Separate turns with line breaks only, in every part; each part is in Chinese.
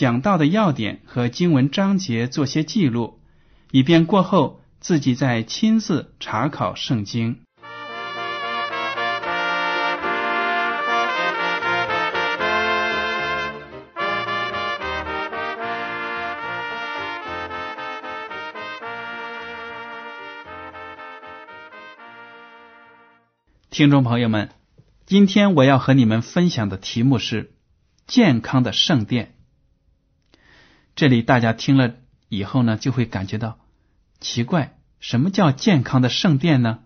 讲到的要点和经文章节做些记录，以便过后自己再亲自查考圣经。听众朋友们，今天我要和你们分享的题目是“健康的圣殿”。这里大家听了以后呢，就会感觉到奇怪：什么叫健康的圣殿呢？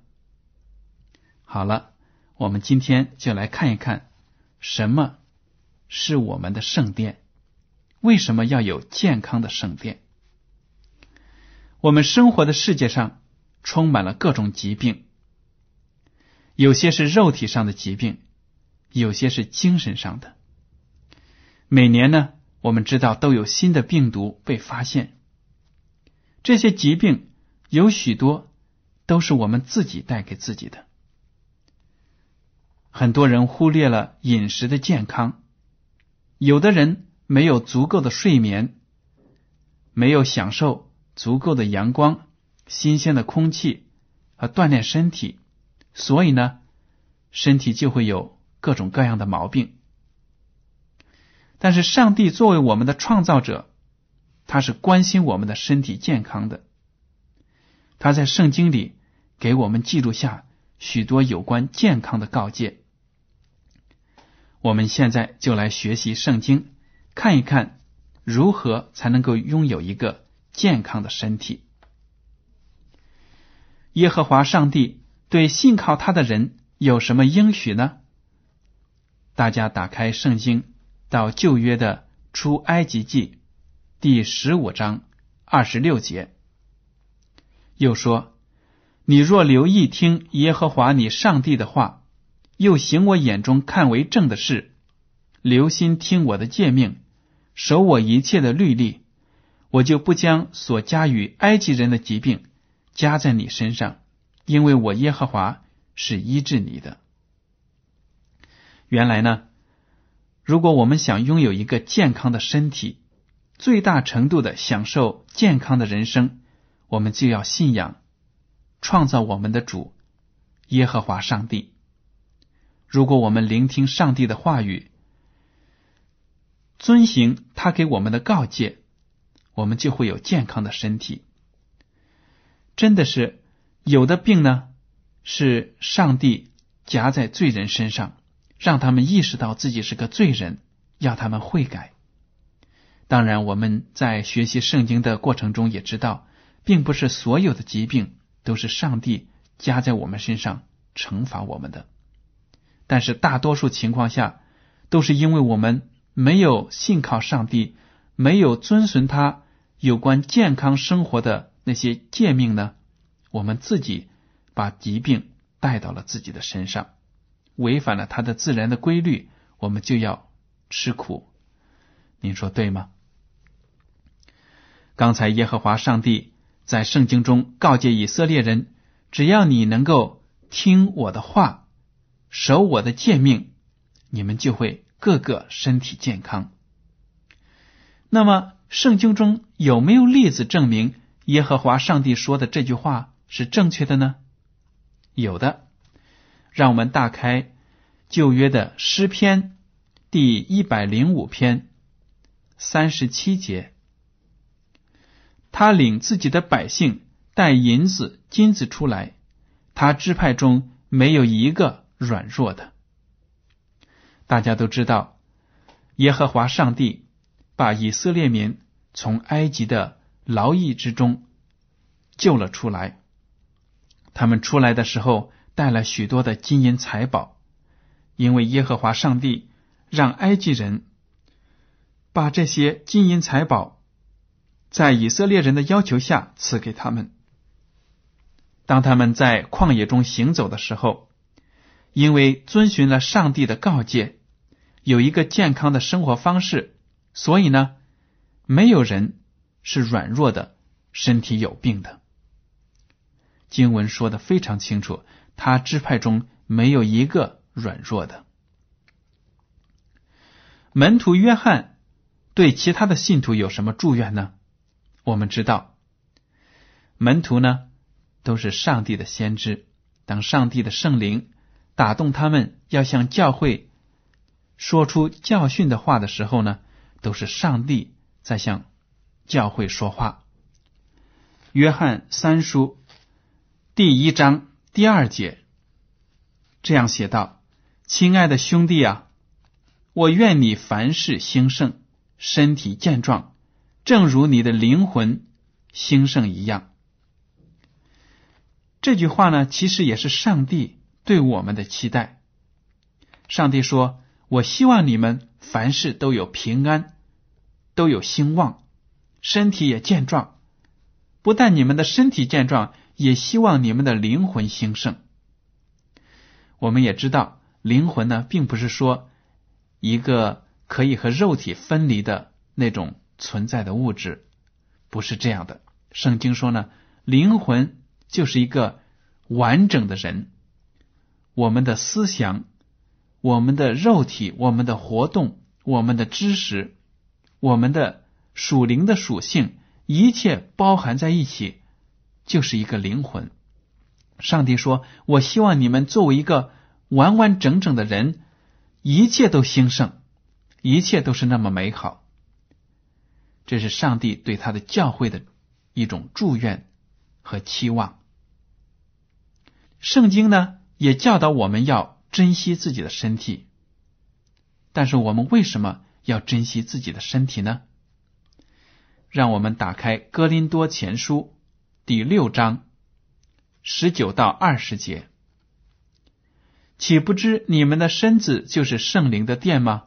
好了，我们今天就来看一看什么是我们的圣殿，为什么要有健康的圣殿？我们生活的世界上充满了各种疾病。有些是肉体上的疾病，有些是精神上的。每年呢，我们知道都有新的病毒被发现。这些疾病有许多都是我们自己带给自己的。很多人忽略了饮食的健康，有的人没有足够的睡眠，没有享受足够的阳光、新鲜的空气和锻炼身体。所以呢，身体就会有各种各样的毛病。但是，上帝作为我们的创造者，他是关心我们的身体健康的。他在圣经里给我们记录下许多有关健康的告诫。我们现在就来学习圣经，看一看如何才能够拥有一个健康的身体。耶和华上帝。对信靠他的人有什么应许呢？大家打开圣经，到旧约的出埃及记第十五章二十六节，又说：“你若留意听耶和华你上帝的话，又行我眼中看为正的事，留心听我的诫命，守我一切的律例，我就不将所加于埃及人的疾病加在你身上。”因为我耶和华是医治你的。原来呢，如果我们想拥有一个健康的身体，最大程度的享受健康的人生，我们就要信仰创造我们的主耶和华上帝。如果我们聆听上帝的话语，遵行他给我们的告诫，我们就会有健康的身体。真的是。有的病呢，是上帝夹在罪人身上，让他们意识到自己是个罪人，要他们悔改。当然，我们在学习圣经的过程中也知道，并不是所有的疾病都是上帝加在我们身上惩罚我们的。但是大多数情况下，都是因为我们没有信靠上帝，没有遵循他有关健康生活的那些诫命呢。我们自己把疾病带到了自己的身上，违反了他的自然的规律，我们就要吃苦。您说对吗？刚才耶和华上帝在圣经中告诫以色列人：只要你能够听我的话，守我的诫命，你们就会个个身体健康。那么，圣经中有没有例子证明耶和华上帝说的这句话？是正确的呢？有的，让我们打开旧约的诗篇第一百零五篇三十七节。他领自己的百姓带银子、金子出来，他支派中没有一个软弱的。大家都知道，耶和华上帝把以色列民从埃及的劳役之中救了出来。他们出来的时候带了许多的金银财宝，因为耶和华上帝让埃及人把这些金银财宝。在以色列人的要求下赐给他们。当他们在旷野中行走的时候，因为遵循了上帝的告诫，有一个健康的生活方式，所以呢，没有人是软弱的，身体有病的。经文说的非常清楚，他支派中没有一个软弱的。门徒约翰对其他的信徒有什么祝愿呢？我们知道，门徒呢都是上帝的先知。当上帝的圣灵打动他们要向教会说出教训的话的时候呢，都是上帝在向教会说话。约翰三书第一章第二节这样写道：“亲爱的兄弟啊，我愿你凡事兴盛，身体健壮。”正如你的灵魂兴盛一样，这句话呢，其实也是上帝对我们的期待。上帝说：“我希望你们凡事都有平安，都有兴旺，身体也健壮。不但你们的身体健壮，也希望你们的灵魂兴盛。”我们也知道，灵魂呢，并不是说一个可以和肉体分离的那种。存在的物质不是这样的。圣经说呢，灵魂就是一个完整的人。我们的思想、我们的肉体、我们的活动、我们的知识、我们的属灵的属性，一切包含在一起，就是一个灵魂。上帝说：“我希望你们作为一个完完整整的人，一切都兴盛，一切都是那么美好。”这是上帝对他的教会的一种祝愿和期望。圣经呢，也教导我们要珍惜自己的身体。但是我们为什么要珍惜自己的身体呢？让我们打开《哥林多前书》第六章十九到二十节。岂不知你们的身子就是圣灵的殿吗？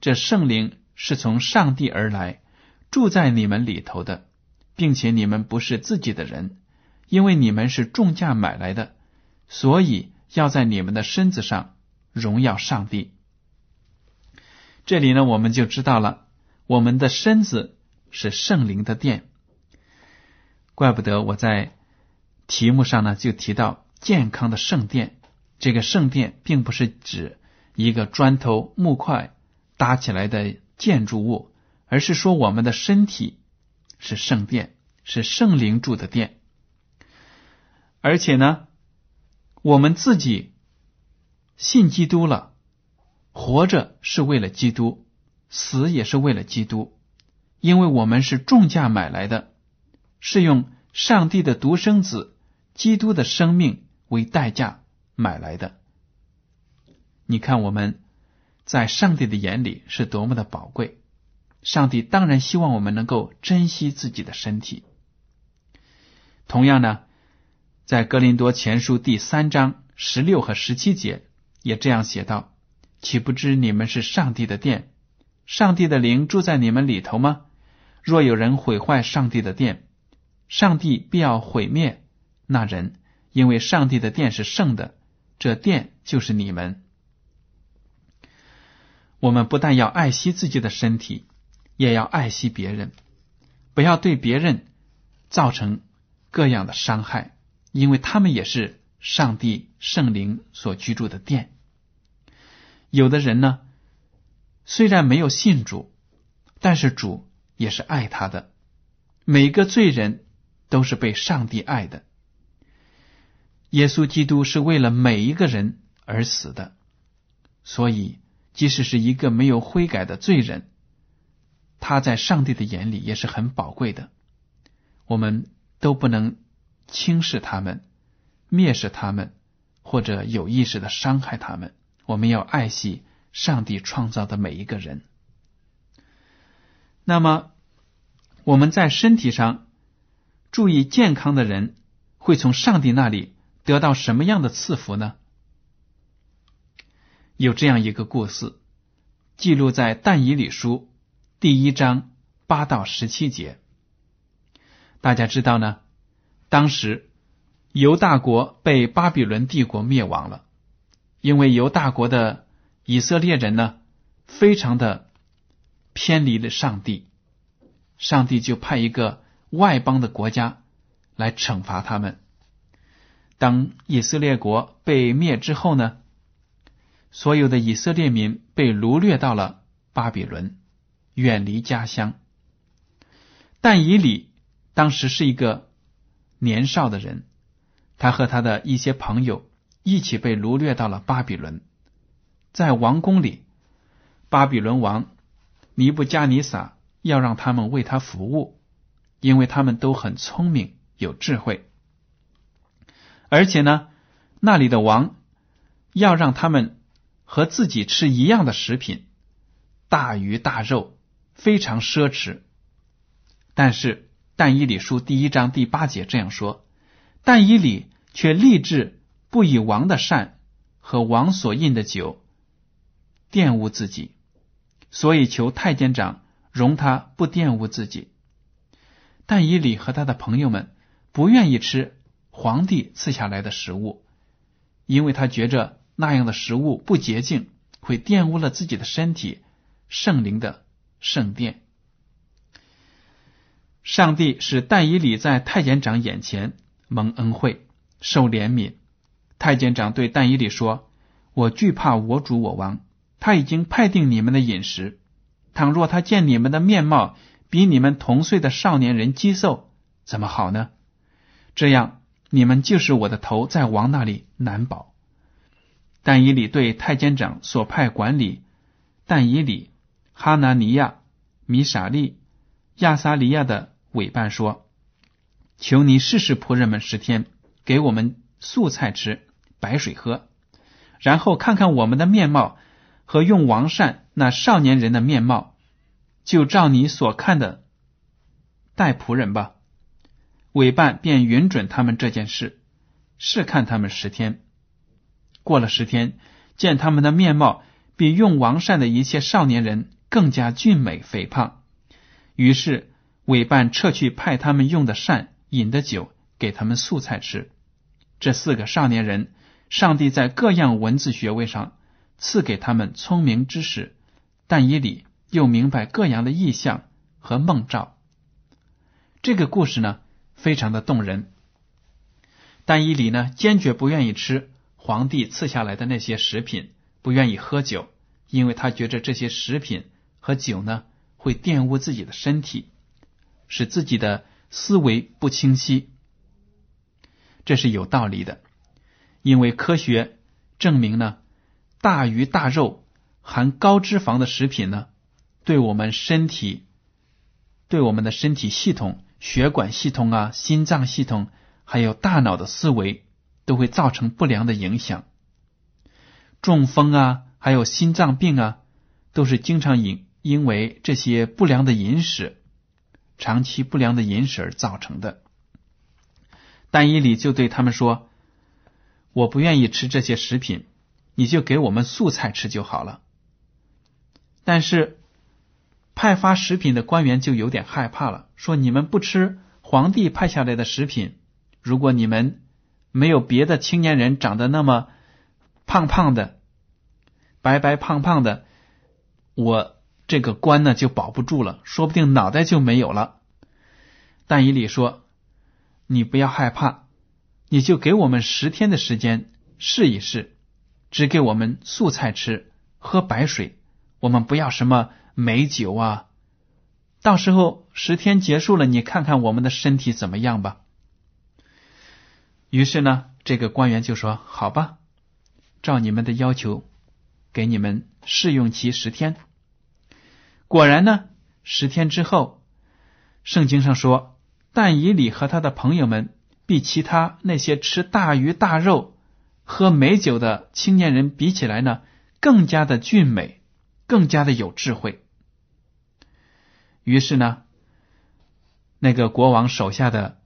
这圣灵是从上帝而来。住在你们里头的，并且你们不是自己的人，因为你们是重价买来的，所以要在你们的身子上荣耀上帝。这里呢，我们就知道了，我们的身子是圣灵的殿。怪不得我在题目上呢就提到健康的圣殿。这个圣殿并不是指一个砖头木块搭起来的建筑物。而是说，我们的身体是圣殿，是圣灵住的殿，而且呢，我们自己信基督了，活着是为了基督，死也是为了基督，因为我们是重价买来的，是用上帝的独生子基督的生命为代价买来的。你看，我们在上帝的眼里是多么的宝贵。上帝当然希望我们能够珍惜自己的身体。同样呢，在格林多前书第三章十六和十七节也这样写道：“岂不知你们是上帝的殿，上帝的灵住在你们里头吗？若有人毁坏上帝的殿，上帝必要毁灭那人，因为上帝的殿是圣的，这殿就是你们。我们不但要爱惜自己的身体。”也要爱惜别人，不要对别人造成各样的伤害，因为他们也是上帝圣灵所居住的殿。有的人呢，虽然没有信主，但是主也是爱他的。每个罪人都是被上帝爱的。耶稣基督是为了每一个人而死的，所以即使是一个没有悔改的罪人。他在上帝的眼里也是很宝贵的。我们都不能轻视他们、蔑视他们，或者有意识的伤害他们。我们要爱惜上帝创造的每一个人。那么，我们在身体上注意健康的人，会从上帝那里得到什么样的赐福呢？有这样一个故事，记录在但以理书第一章八到十七节。大家知道呢，当时犹大国被巴比伦帝国灭亡了，因为犹大国的以色列人呢，非常的偏离了上帝，上帝就派一个外邦的国家来惩罚他们。当以色列国被灭之后呢，所有的以色列民被掳掠到了巴比伦，远离家乡。但以理。当时是一个年少的人，他和他的一些朋友一起被掳掠到了巴比伦，在王宫里，巴比伦王尼布加尼撒要让他们为他服务，因为他们都很聪明有智慧，而且呢，那里的王要让他们和自己吃一样的食品，大鱼大肉，非常奢侈，但是。但以理书第一章第八节这样说：但以理却立志不以王的善和王所印的酒玷污自己，所以求太监长容他不玷污自己。但以理和他的朋友们不愿意吃皇帝赐下来的食物，因为他觉着那样的食物不洁净，会玷污了自己的身体、圣灵的圣殿。上帝使但以理在太监长眼前蒙恩惠，受怜悯。太监长对但以理说：“我惧怕我主我王，他已经派定你们的饮食。倘若他见你们的面貌比你们同岁的少年人肌瘦，怎么好呢？这样你们就是我的头，在王那里难保。”但以理对太监长所派管理但以理、哈拿尼亚、米沙利。亚撒利亚的委办说：“求你试试仆人们十天，给我们素菜吃，白水喝，然后看看我们的面貌和用王善那少年人的面貌，就照你所看的待仆人吧。”委办便允准他们这件事，试看他们十天。过了十天，见他们的面貌比用王善的一切少年人更加俊美肥胖。于是，委办撤去派他们用的膳、饮的酒，给他们素菜吃。这四个少年人，上帝在各样文字学位上赐给他们聪明知识，但以理又明白各样的意象和梦兆。这个故事呢，非常的动人。但以理呢，坚决不愿意吃皇帝赐下来的那些食品，不愿意喝酒，因为他觉着这些食品和酒呢。会玷污自己的身体，使自己的思维不清晰，这是有道理的。因为科学证明呢，大鱼大肉含高脂肪的食品呢，对我们身体、对我们的身体系统、血管系统啊、心脏系统，还有大脑的思维，都会造成不良的影响。中风啊，还有心脏病啊，都是经常引。因为这些不良的饮食，长期不良的饮食而造成的，但伊里就对他们说：“我不愿意吃这些食品，你就给我们素菜吃就好了。”但是派发食品的官员就有点害怕了，说：“你们不吃皇帝派下来的食品，如果你们没有别的青年人长得那么胖胖的、白白胖胖的，我。”这个官呢就保不住了，说不定脑袋就没有了。但以理说：“你不要害怕，你就给我们十天的时间试一试，只给我们素菜吃，喝白水，我们不要什么美酒啊。到时候十天结束了，你看看我们的身体怎么样吧。”于是呢，这个官员就说：“好吧，照你们的要求，给你们试用期十天。”果然呢，十天之后，圣经上说，但以理和他的朋友们比其他那些吃大鱼大肉、喝美酒的青年人比起来呢，更加的俊美，更加的有智慧。于是呢，那个国王手下的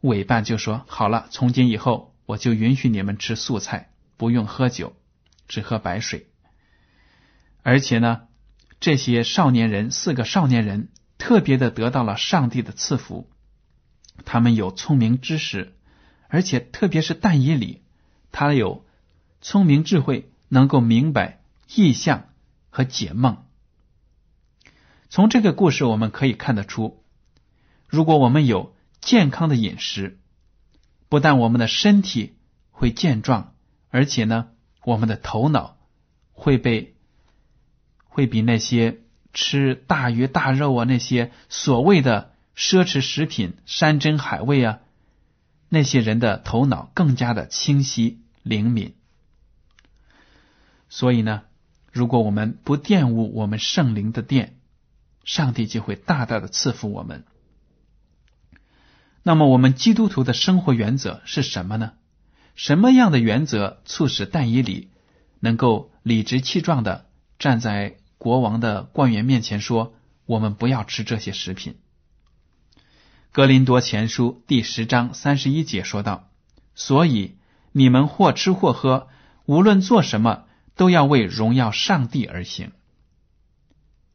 委办就说：“好了，从今以后，我就允许你们吃素菜，不用喝酒，只喝白水。而且呢。”这些少年人，四个少年人特别的得到了上帝的赐福，他们有聪明知识，而且特别是但以理，他有聪明智慧，能够明白意象和解梦。从这个故事我们可以看得出，如果我们有健康的饮食，不但我们的身体会健壮，而且呢，我们的头脑会被。会比那些吃大鱼大肉啊，那些所谓的奢侈食品、山珍海味啊，那些人的头脑更加的清晰灵敏。所以呢，如果我们不玷污我们圣灵的殿，上帝就会大大的赐福我们。那么，我们基督徒的生活原则是什么呢？什么样的原则促使但以理能够理直气壮的站在？国王的官员面前说：“我们不要吃这些食品。”格林多前书第十章三十一节说道：“所以你们或吃或喝，无论做什么，都要为荣耀上帝而行。”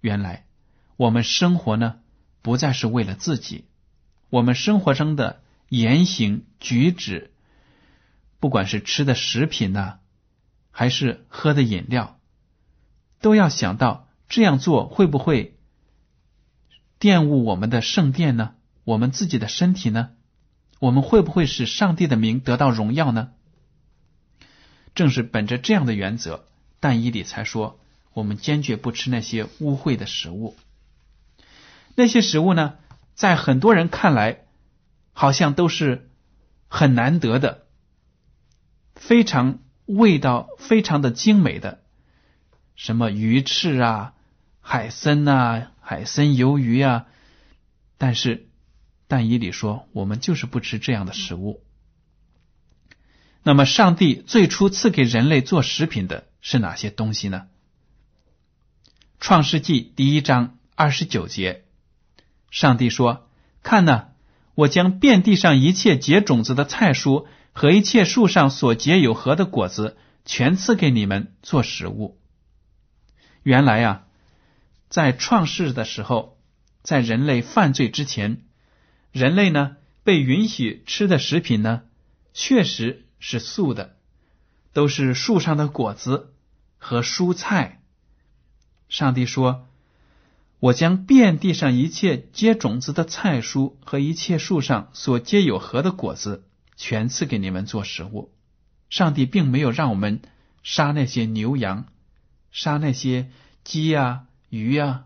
原来我们生活呢，不再是为了自己，我们生活中的言行举止，不管是吃的食品呢，还是喝的饮料。都要想到这样做会不会玷污我们的圣殿呢？我们自己的身体呢？我们会不会使上帝的名得到荣耀呢？正是本着这样的原则，但以理才说：我们坚决不吃那些污秽的食物。那些食物呢，在很多人看来，好像都是很难得的，非常味道非常的精美的。什么鱼翅啊、海参啊、海参鱿鱼啊，但是但以理说，我们就是不吃这样的食物。那么，上帝最初赐给人类做食品的是哪些东西呢？创世纪第一章二十九节，上帝说：“看呐，我将遍地上一切结种子的菜蔬和一切树上所结有核的果子，全赐给你们做食物。”原来呀，在创世的时候，在人类犯罪之前，人类呢被允许吃的食品呢，确实是素的，都是树上的果子和蔬菜。上帝说：“我将遍地上一切结种子的菜蔬和一切树上所结有核的果子，全赐给你们做食物。”上帝并没有让我们杀那些牛羊。杀那些鸡呀、鱼呀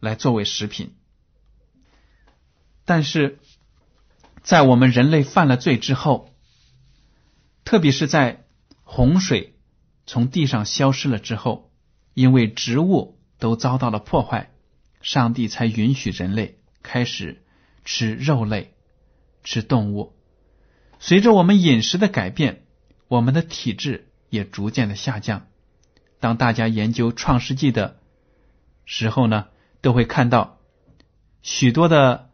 来作为食品，但是在我们人类犯了罪之后，特别是在洪水从地上消失了之后，因为植物都遭到了破坏，上帝才允许人类开始吃肉类、吃动物。随着我们饮食的改变，我们的体质也逐渐的下降。当大家研究《创世纪》的时候呢，都会看到许多的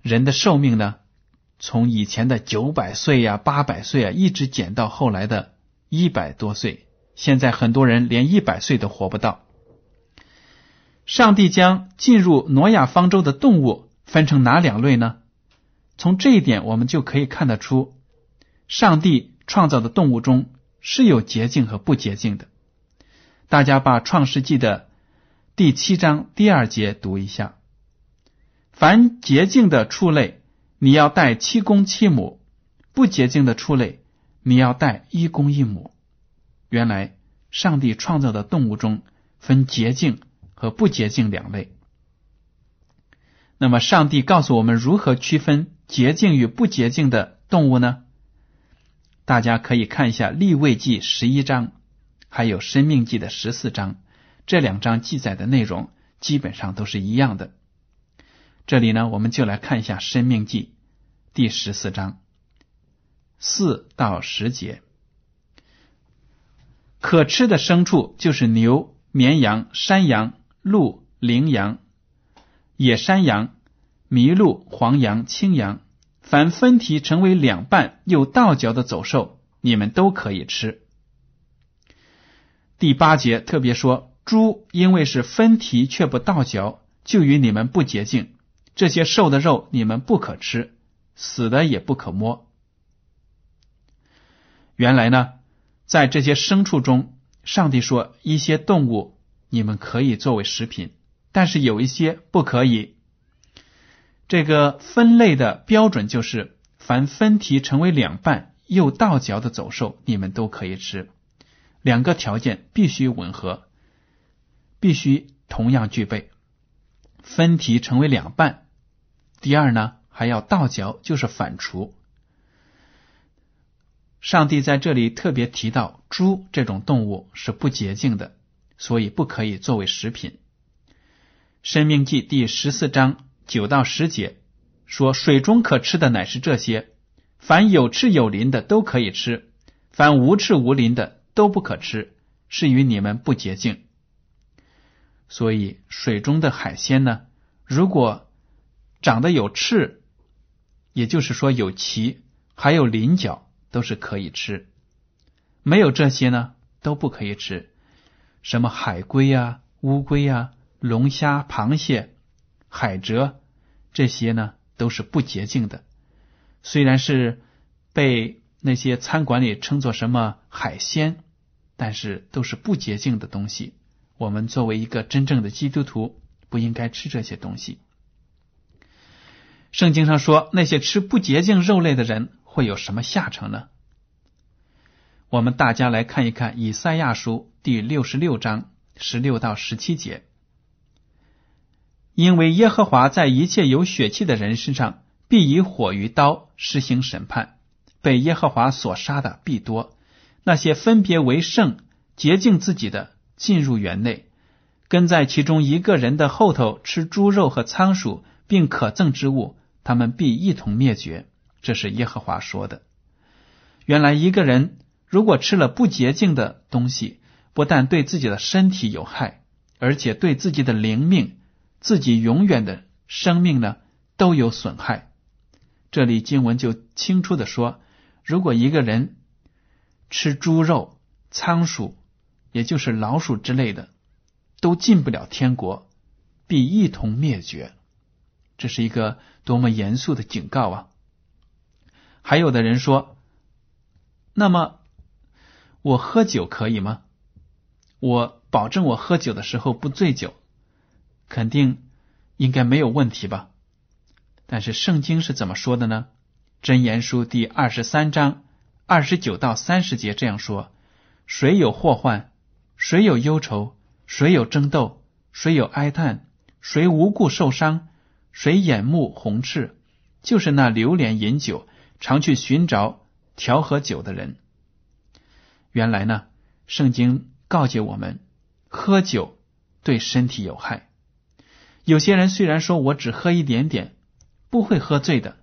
人的寿命呢，从以前的九百岁呀、八百岁啊，一直减到后来的一百多岁。现在很多人连一百岁都活不到。上帝将进入挪亚方舟的动物分成哪两类呢？从这一点，我们就可以看得出，上帝创造的动物中是有洁净和不洁净的。大家把《创世纪》的第七章第二节读一下：凡洁净的畜类，你要带七公七母；不洁净的畜类，你要带一公一母。原来，上帝创造的动物中分洁净和不洁净两类。那么，上帝告诉我们如何区分洁净与不洁净的动物呢？大家可以看一下《立位记》十一章。还有《生命记》的十四章，这两章记载的内容基本上都是一样的。这里呢，我们就来看一下《生命记》第十四章四到十节。可吃的牲畜就是牛、绵羊、山羊、鹿、羚羊、野山羊、麋鹿、黄羊、青羊，凡分蹄成为两半又倒嚼的走兽，你们都可以吃。第八节特别说，猪因为是分蹄却不倒嚼，就与你们不洁净。这些瘦的肉你们不可吃，死的也不可摸。原来呢，在这些牲畜中，上帝说一些动物你们可以作为食品，但是有一些不可以。这个分类的标准就是：凡分蹄成为两半又倒嚼的走兽，你们都可以吃。两个条件必须吻合，必须同样具备。分蹄成为两半，第二呢还要倒嚼，就是反刍。上帝在这里特别提到猪这种动物是不洁净的，所以不可以作为食品。生命记第十四章九到十节说：“水中可吃的乃是这些，凡有翅有鳞的都可以吃，凡无翅无鳞的都不可吃，是与你们不洁净。”所以，水中的海鲜呢，如果长得有翅，也就是说有鳍，还有鳞角，都是可以吃；没有这些呢，都不可以吃。什么海龟呀、乌龟呀、龙虾、螃蟹、海蜇，这些呢，都是不洁净的。虽然是被那些餐馆里称作什么海鲜，但是都是不洁净的东西。我们作为一个真正的基督徒，不应该吃这些东西。圣经上说，那些吃不洁净肉类的人会有什么下场呢？我们大家来看一看以赛亚书第六十六章十六到十七节。因为耶和华在一切有血气的人身上必以火与刀施行审判，被耶和华所杀的必多；那些分别为圣、洁净自己的。进入园内，跟在其中一个人的后头吃猪肉和仓鼠，并可憎之物，他们必一同灭绝。这是耶和华说的。原来一个人如果吃了不洁净的东西，不但对自己的身体有害，而且对自己的灵命、自己永远的生命呢都有损害。这里经文就清楚的说，如果一个人吃猪肉、仓鼠，也就是老鼠之类的，都进不了天国，必一同灭绝。这是一个多么严肃的警告啊！还有的人说：“那么我喝酒可以吗？我保证我喝酒的时候不醉酒，肯定应该没有问题吧？”但是圣经是怎么说的呢？箴言书第二十三章二十九到三十节这样说：“谁有祸患？”谁有忧愁？谁有争斗？谁有哀叹？谁无故受伤？谁眼目红赤？就是那流连饮酒、常去寻找调和酒的人。原来呢，圣经告诫我们，喝酒对身体有害。有些人虽然说我只喝一点点，不会喝醉的，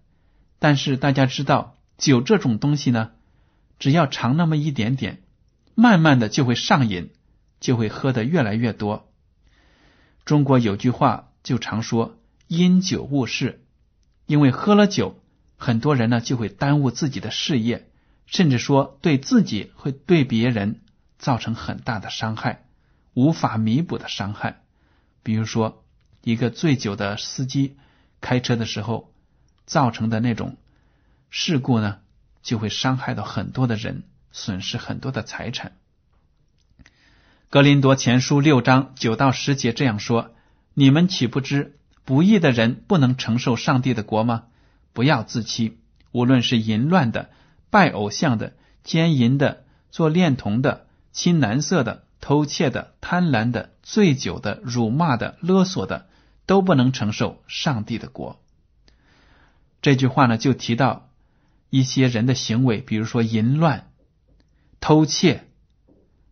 但是大家知道，酒这种东西呢，只要尝那么一点点，慢慢的就会上瘾。就会喝的越来越多。中国有句话就常说“因酒误事”，因为喝了酒，很多人呢就会耽误自己的事业，甚至说对自己会对别人造成很大的伤害，无法弥补的伤害。比如说，一个醉酒的司机开车的时候造成的那种事故呢，就会伤害到很多的人，损失很多的财产。格林多前书六章九到十节这样说：“你们岂不知不义的人不能承受上帝的国吗？不要自欺，无论是淫乱的、拜偶像的、奸淫的、做恋童的、亲男色的、偷窃的、贪婪的、醉酒的、辱骂的、勒索的，都不能承受上帝的国。”这句话呢，就提到一些人的行为，比如说淫乱、偷窃。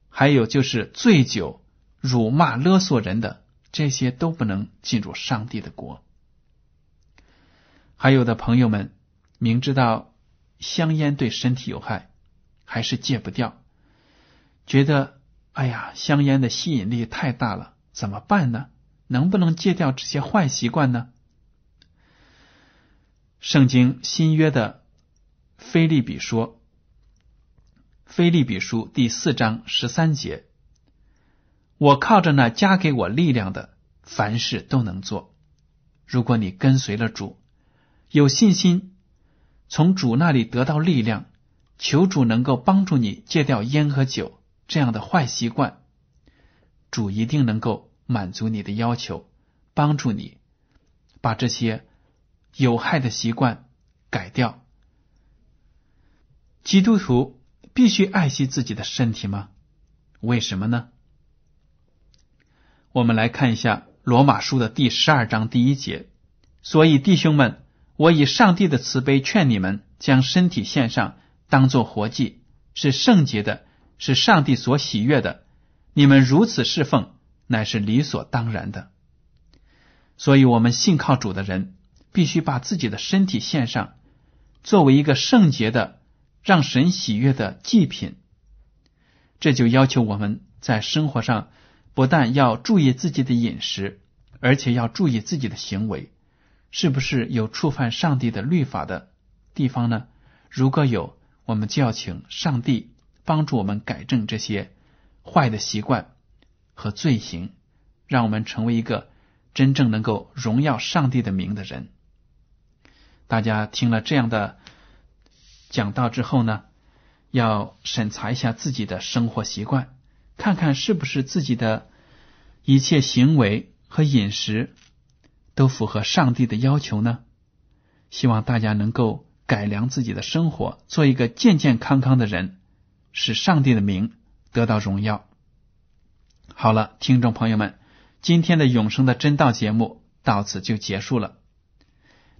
还有就是醉酒、辱骂、勒索人的这些都不能进入上帝的国。还有的朋友们明知道香烟对身体有害，还是戒不掉，觉得哎呀，香烟的吸引力太大了，怎么办呢？能不能戒掉这些坏习惯呢？圣经新约的菲利比说，菲利比书第四章十三节：“我靠着那加给我力量的，凡事都能做。”如果你跟随了主，有信心从主那里得到力量，求主能够帮助你戒掉烟和酒这样的坏习惯，主一定能够满足你的要求，帮助你把这些。有害的习惯改掉。基督徒必须爱惜自己的身体吗？为什么呢？我们来看一下罗马书的第十二章第一节。所以弟兄们，我以上帝的慈悲劝你们，将身体献上，当做活祭，是圣洁的，是上帝所喜悦的。你们如此侍奉，乃是理所当然的。所以，我们信靠主的人。必须把自己的身体献上，作为一个圣洁的、让神喜悦的祭品。这就要求我们在生活上不但要注意自己的饮食，而且要注意自己的行为，是不是有触犯上帝的律法的地方呢？如果有，我们就要请上帝帮助我们改正这些坏的习惯和罪行，让我们成为一个真正能够荣耀上帝的名的人。大家听了这样的讲道之后呢，要审查一下自己的生活习惯，看看是不是自己的一切行为和饮食都符合上帝的要求呢？希望大家能够改良自己的生活，做一个健健康康的人，使上帝的名得到荣耀。好了，听众朋友们，今天的永生的真道节目到此就结束了。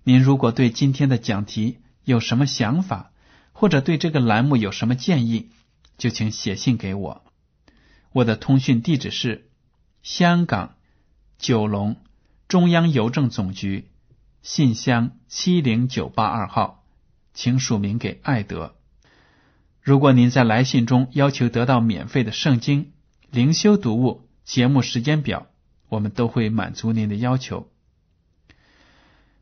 您如果对今天的讲题有什么想法，或者对这个栏目有什么建议，就请写信给我。我的通讯地址是香港九龙中央邮政总局信箱七零九八二号，请署名给艾德。如果您在来信中要求得到免费的圣经灵修读物节目时间表，我们都会满足您的要求。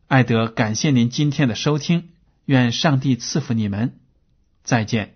艾德，感谢您今天的收听，愿上帝赐福你们，再见。